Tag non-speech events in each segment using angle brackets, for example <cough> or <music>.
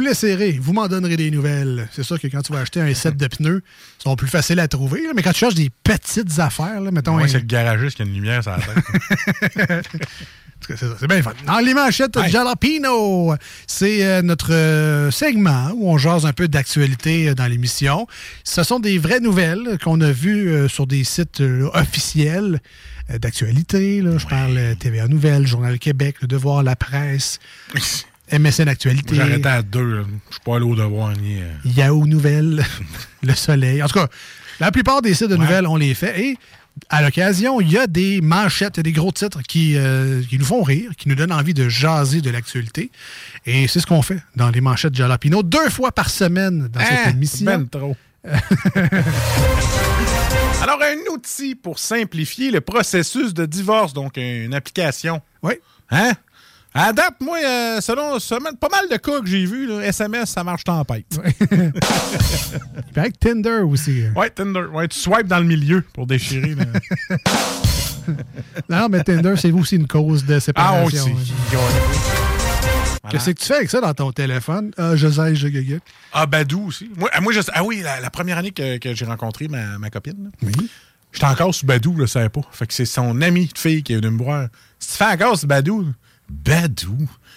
l'essayerez, vous m'en donnerez des nouvelles. C'est sûr que quand tu vas acheter un set de pneus, ils sont plus faciles à trouver. là, mais quand tu cherches des petites affaires, là, mettons. Ouais, un- c'est le garagiste qui a une lumière sur la tête. <laughs> C'est ça, c'est bien fun. Dans les manchettes Jalapino, c'est euh, notre euh, segment où on jase un peu d'actualité euh, dans l'émission. Ce sont des vraies nouvelles qu'on a vues euh, sur des sites euh, officiels euh, d'actualité. là. Je parle euh, TVA Nouvelles, Journal Québec, Le Devoir, La Presse, MSN Actualité, arrêté à deux. Je suis pas allé au devoir ni. euh, Yahoo Nouvelles, <laughs> Le Soleil. En tout cas, la plupart des sites de nouvelles, on les fait. Et à l'occasion, il y a des manchettes, il y a des gros titres qui, euh, qui nous font rire, qui nous donnent envie de jaser de l'actualité. Et c'est ce qu'on fait dans les manchettes Jalapino, deux fois par semaine dans cette Hein? émission. Ben trop. <laughs> Alors, un outil pour simplifier le processus de divorce, donc une application. Oui. Hein? À date, moi, euh, selon, pas mal de cas que j'ai vus, SMS, ça marche tempête. Il paraît que Tinder aussi. euh. Ouais, Tinder. Ouais, tu swipes dans le milieu pour déchirer. là. <laughs> Non, mais Tinder, c'est aussi une cause de ah, séparation. oui, hein. c'est. Voilà. Qu'est-ce que tu fais avec ça dans ton téléphone? Ah, je sais, je. Ah, Badou aussi. Moi, ah, moi, je, ah oui, la, la première année que, que j'ai rencontré ma, ma copine, là, Oui. j'étais encore sur Badou, je le savais pas. Fait que c'est son ami de fille qui est venu me voir. Si tu fais encore sur Badou, Badou?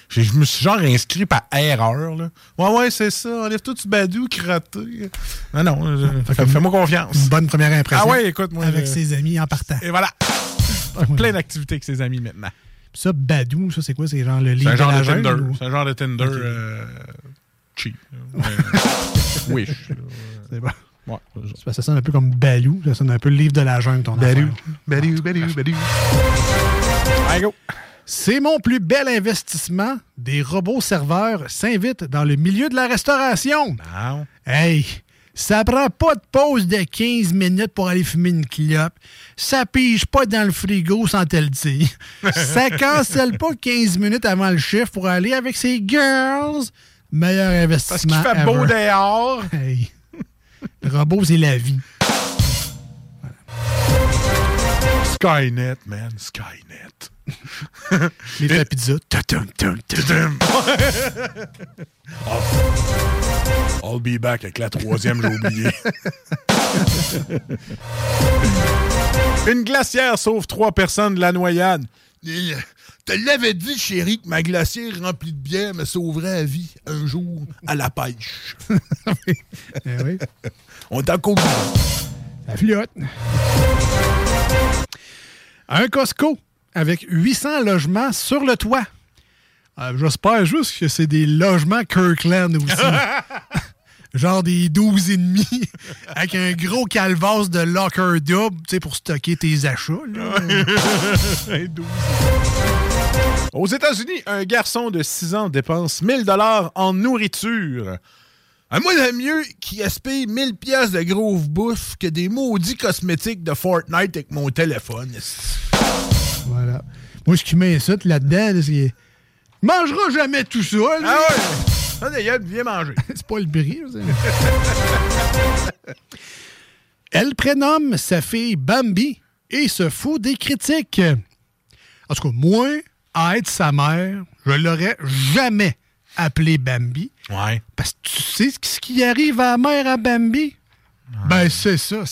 Je me suis genre inscrit par erreur. Là. Ouais, ouais, c'est ça. Enlève tout du Badou, crotté. Non, non, je- fais- fais-moi confiance. Une bonne première impression. Ah ouais, écoute, moi. Avec je- ses amis en partant. Et voilà. Plein d'activités avec ses amis maintenant. Puis ça, Badou, ça, c'est quoi? C'est genre le C'est livre un genre de Tinder. ou- C'est un genre de Tinder Ok. euh, cheap. Euh, <laughs> Wish. C'est bon. Ouais. C'est que ça sonne un peu comme Balou. Ça sonne un peu le livre de la jungle, ton affaire. Badou, Badou, Badou. Allez, go. C'est mon plus bel investissement. Des robots serveurs s'invitent dans le milieu de la restauration. Non. Hey, ça prend pas de pause de 15 minutes pour aller fumer une clope. Ça pige pas dans le frigo sans te le dire. <laughs> ça cancelle pas 15 minutes avant le chiffre pour aller avec ses girls. Meilleur Parce qu'il investissement fait beau dehors. Hey. Robot, c'est la vie. Skynet, man. Skynet. Les la tum. I'll be back avec la troisième, j'ai oublié. <laughs> Une glacière sauve trois personnes de la noyade. Euh, Te l'avais dit, chérie, que ma glacière remplie de bière me sauverait la vie un jour à la pêche. <laughs> Eh oui. On vivant. Ça flotte. Un Costco avec 800 logements sur le toit. Euh, J'espère juste que c'est des logements Kirkland aussi. <laughs> Genre des 12 et demi avec un gros calvasse de locker double, tu sais, pour stocker tes achats. là. <laughs> Aux États-Unis, un garçon de 6 ans dépense 1000 dollars en nourriture. Ah, moi, j'aime mieux qu'il gaspille 1000 pièces de grosse bouffe que des maudits cosmétiques de Fortnite avec mon téléphone. Voilà. Moi, ce qui m'insulte là-dedans, là, c'est. Mangera jamais tout ça. Ah ouais! Ça, d'ailleurs, viens manger. <laughs> c'est pas le bris. ça. Elle prénomme sa fille Bambi et se fout des critiques. En tout cas, moi, à être sa mère, je l'aurais jamais appelée Bambi. Ouais. Parce que tu sais ce qui arrive à la mère à Bambi? Ben, c'est ça.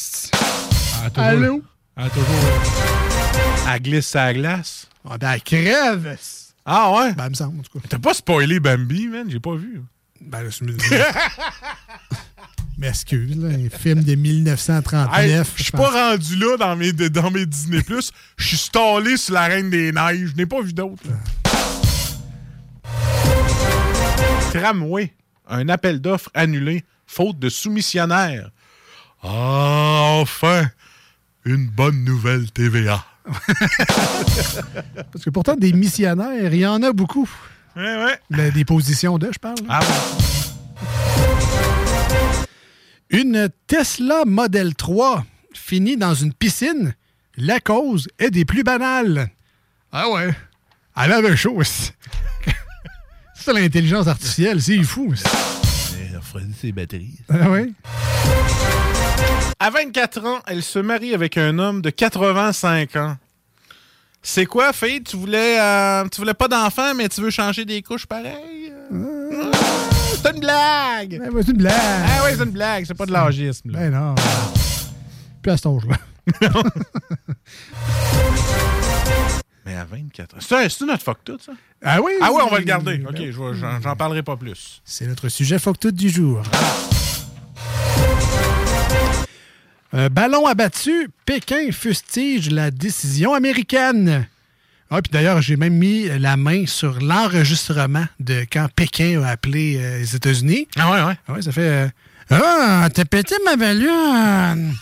Ah, toujours- Allô? Ah, toujours. euh, Elle glisse sa glace. Ah, ben, elle crève. Ah ouais? Ben, elle me semble, en tout cas. T'as pas spoilé Bambi, man? J'ai pas vu. Ben, là, je me <laughs> M'excuse, là, un film de 1939. Hey, Je suis pas rendu là dans mes, dans mes Disney+. Je suis stallé sur la Reine des Neiges. Je n'ai pas vu d'autre. Tramway. Un appel d'offres annulé. Faute de soumissionnaire. Ah, enfin! Une bonne nouvelle TVA. <laughs> Parce que pourtant, des missionnaires, il y en a beaucoup. Ouais, ouais. Des positions de, je parle. Ah? Une Tesla Model 3 finit dans une piscine. La cause est des plus banales. Ah ouais. Elle avait chaud. aussi. C'est l'intelligence artificielle, c'est fou. aussi. Elle refroidit ses batteries. Ah ouais. À 24 ans, elle se marie avec un homme de 85 ans. C'est quoi, fille? Tu voulais, euh, tu voulais pas d'enfant, mais tu veux changer des couches pareil? Euh, C'est une blague! Ben, c'est une blague! Ah oui, c'est une blague, c'est pas de l'âgisme. Ben non. Puis à cet âge-là. <laughs> <laughs> Mais à 24 ans. C'est notre fuck tout, ça? Ah oui? Ah oui, on va le garder. OK, j'en parlerai pas plus. C'est notre sujet fuck tout du jour. Euh, ballon abattu, Pékin fustige la décision américaine. Ah, puis d'ailleurs, j'ai même mis la main sur l'enregistrement de quand Pékin a appelé euh, les États-Unis. Ah ouais, ouais. Ah ouais, ça fait. euh, ah, t'as pété ma ballonne!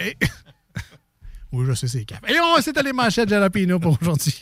Et. Oui, je sais, c'est cap. Et on, c'était les manchettes Jalapino pour aujourd'hui.